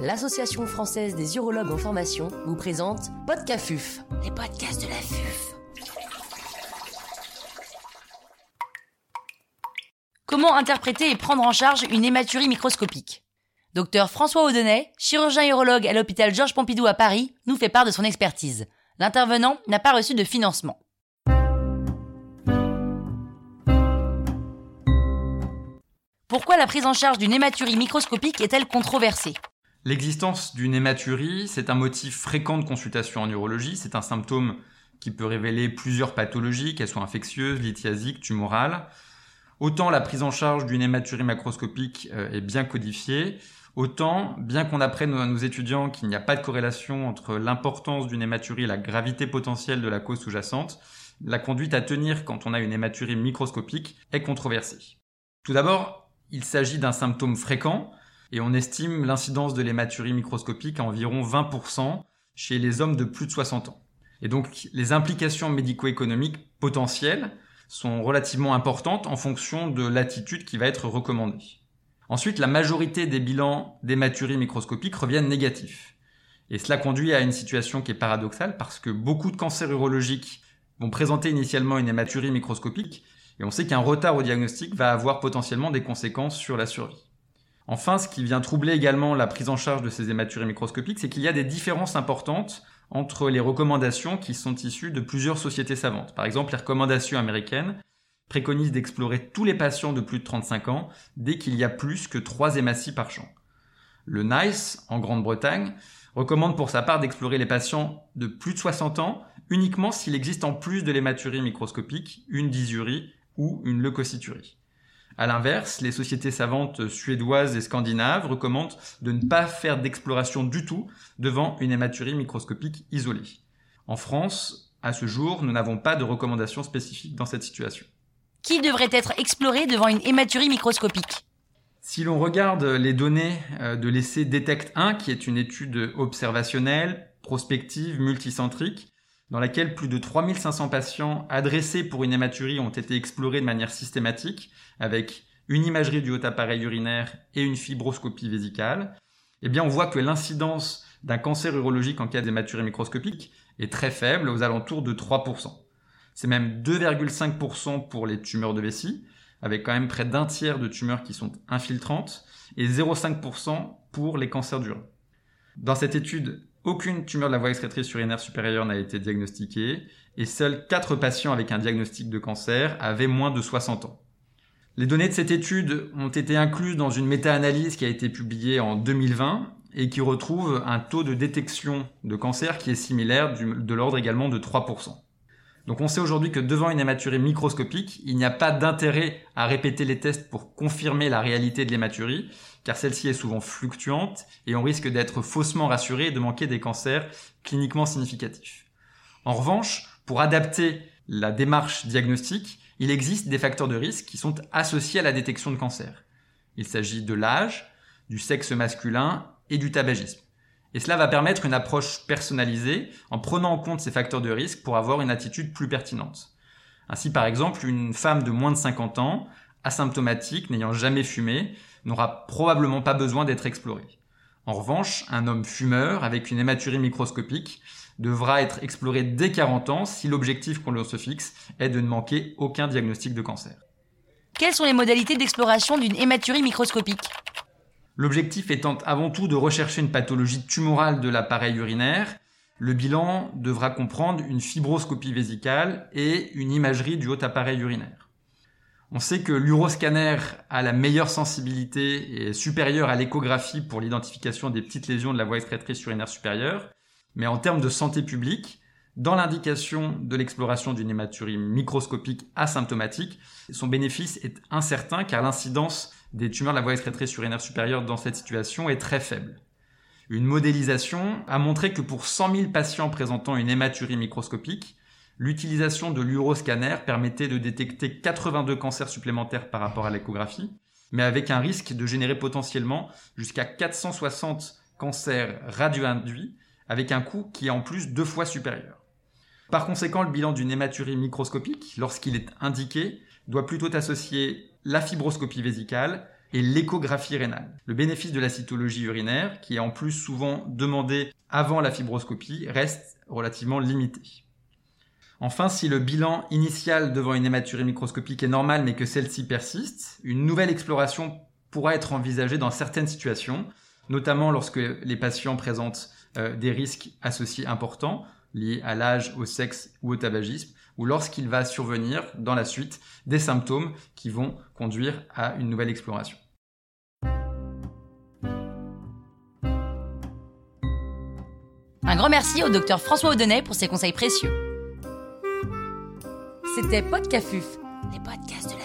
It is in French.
l'Association française des urologues en formation vous présente Podcafuf, les podcasts de la FUF. Comment interpréter et prendre en charge une hématurie microscopique? Docteur François Audenay, chirurgien urologue à l'hôpital Georges Pompidou à Paris, nous fait part de son expertise. L'intervenant n'a pas reçu de financement. Pourquoi la prise en charge d'une hématurie microscopique est-elle controversée? L'existence d'une hématurie, c'est un motif fréquent de consultation en urologie. C'est un symptôme qui peut révéler plusieurs pathologies, qu'elles soient infectieuses, lithiasiques, tumorales. Autant la prise en charge d'une hématurie macroscopique euh, est bien codifiée, autant, bien qu'on apprenne à nos étudiants qu'il n'y a pas de corrélation entre l'importance d'une hématurie et la gravité potentielle de la cause sous-jacente, la conduite à tenir quand on a une hématurie microscopique est controversée. Tout d'abord, il s'agit d'un symptôme fréquent, et on estime l'incidence de l'hématurie microscopique à environ 20% chez les hommes de plus de 60 ans. Et donc les implications médico-économiques potentielles sont relativement importantes en fonction de l'attitude qui va être recommandée. Ensuite, la majorité des bilans d'hématurie microscopique reviennent négatifs. Et cela conduit à une situation qui est paradoxale parce que beaucoup de cancers urologiques vont présenter initialement une hématurie microscopique et on sait qu'un retard au diagnostic va avoir potentiellement des conséquences sur la survie. Enfin, ce qui vient troubler également la prise en charge de ces hématuries microscopiques, c'est qu'il y a des différences importantes entre les recommandations qui sont issues de plusieurs sociétés savantes. Par exemple, les recommandations américaines préconisent d'explorer tous les patients de plus de 35 ans dès qu'il y a plus que 3 hématies par champ. Le NICE, en Grande-Bretagne, recommande pour sa part d'explorer les patients de plus de 60 ans uniquement s'il existe en plus de l'hématurie microscopique une dysurie ou une leucocyturie. À l'inverse, les sociétés savantes suédoises et scandinaves recommandent de ne pas faire d'exploration du tout devant une hématurie microscopique isolée. En France, à ce jour, nous n'avons pas de recommandations spécifiques dans cette situation. Qui devrait être exploré devant une hématurie microscopique? Si l'on regarde les données euh, de l'essai DETECT 1, qui est une étude observationnelle, prospective, multicentrique, dans laquelle plus de 3500 patients adressés pour une hématurie ont été explorés de manière systématique, avec une imagerie du haut appareil urinaire et une fibroscopie vésicale, eh bien on voit que l'incidence d'un cancer urologique en cas d'hématurie microscopique est très faible, aux alentours de 3%. C'est même 2,5% pour les tumeurs de vessie, avec quand même près d'un tiers de tumeurs qui sont infiltrantes, et 0,5% pour les cancers du rein. Dans cette étude, aucune tumeur de la voie excrétrice urinaire supérieure n'a été diagnostiquée et seuls 4 patients avec un diagnostic de cancer avaient moins de 60 ans. Les données de cette étude ont été incluses dans une méta-analyse qui a été publiée en 2020 et qui retrouve un taux de détection de cancer qui est similaire de l'ordre également de 3%. Donc on sait aujourd'hui que devant une hématurie microscopique, il n'y a pas d'intérêt à répéter les tests pour confirmer la réalité de l'hématurie, car celle-ci est souvent fluctuante et on risque d'être faussement rassuré et de manquer des cancers cliniquement significatifs. En revanche, pour adapter la démarche diagnostique, il existe des facteurs de risque qui sont associés à la détection de cancer. Il s'agit de l'âge, du sexe masculin et du tabagisme. Et cela va permettre une approche personnalisée en prenant en compte ces facteurs de risque pour avoir une attitude plus pertinente. Ainsi, par exemple, une femme de moins de 50 ans, asymptomatique, n'ayant jamais fumé, n'aura probablement pas besoin d'être explorée. En revanche, un homme fumeur avec une hématurie microscopique devra être exploré dès 40 ans si l'objectif qu'on se fixe est de ne manquer aucun diagnostic de cancer. Quelles sont les modalités d'exploration d'une hématurie microscopique? L'objectif étant avant tout de rechercher une pathologie tumorale de l'appareil urinaire, le bilan devra comprendre une fibroscopie vésicale et une imagerie du haut appareil urinaire. On sait que l'uroscanner a la meilleure sensibilité et est supérieure à l'échographie pour l'identification des petites lésions de la voie excrétrice urinaire supérieure, mais en termes de santé publique, dans l'indication de l'exploration d'une hématurie microscopique asymptomatique, son bénéfice est incertain car l'incidence des tumeurs de la voie excrétrice urinaire supérieure dans cette situation est très faible. Une modélisation a montré que pour 100 000 patients présentant une hématurie microscopique, l'utilisation de l'uroscanner permettait de détecter 82 cancers supplémentaires par rapport à l'échographie, mais avec un risque de générer potentiellement jusqu'à 460 cancers radio-induits, avec un coût qui est en plus deux fois supérieur. Par conséquent, le bilan d'une hématurie microscopique, lorsqu'il est indiqué, doit plutôt associer la fibroscopie vésicale et l'échographie rénale. Le bénéfice de la cytologie urinaire, qui est en plus souvent demandé avant la fibroscopie, reste relativement limité. Enfin, si le bilan initial devant une hématurie microscopique est normal mais que celle-ci persiste, une nouvelle exploration pourra être envisagée dans certaines situations, notamment lorsque les patients présentent euh, des risques associés importants liés à l'âge, au sexe ou au tabagisme, ou lorsqu'il va survenir dans la suite des symptômes qui vont conduire à une nouvelle exploration. Un grand merci au docteur François Audenay pour ses conseils précieux. C'était Podcafuf, les podcasts.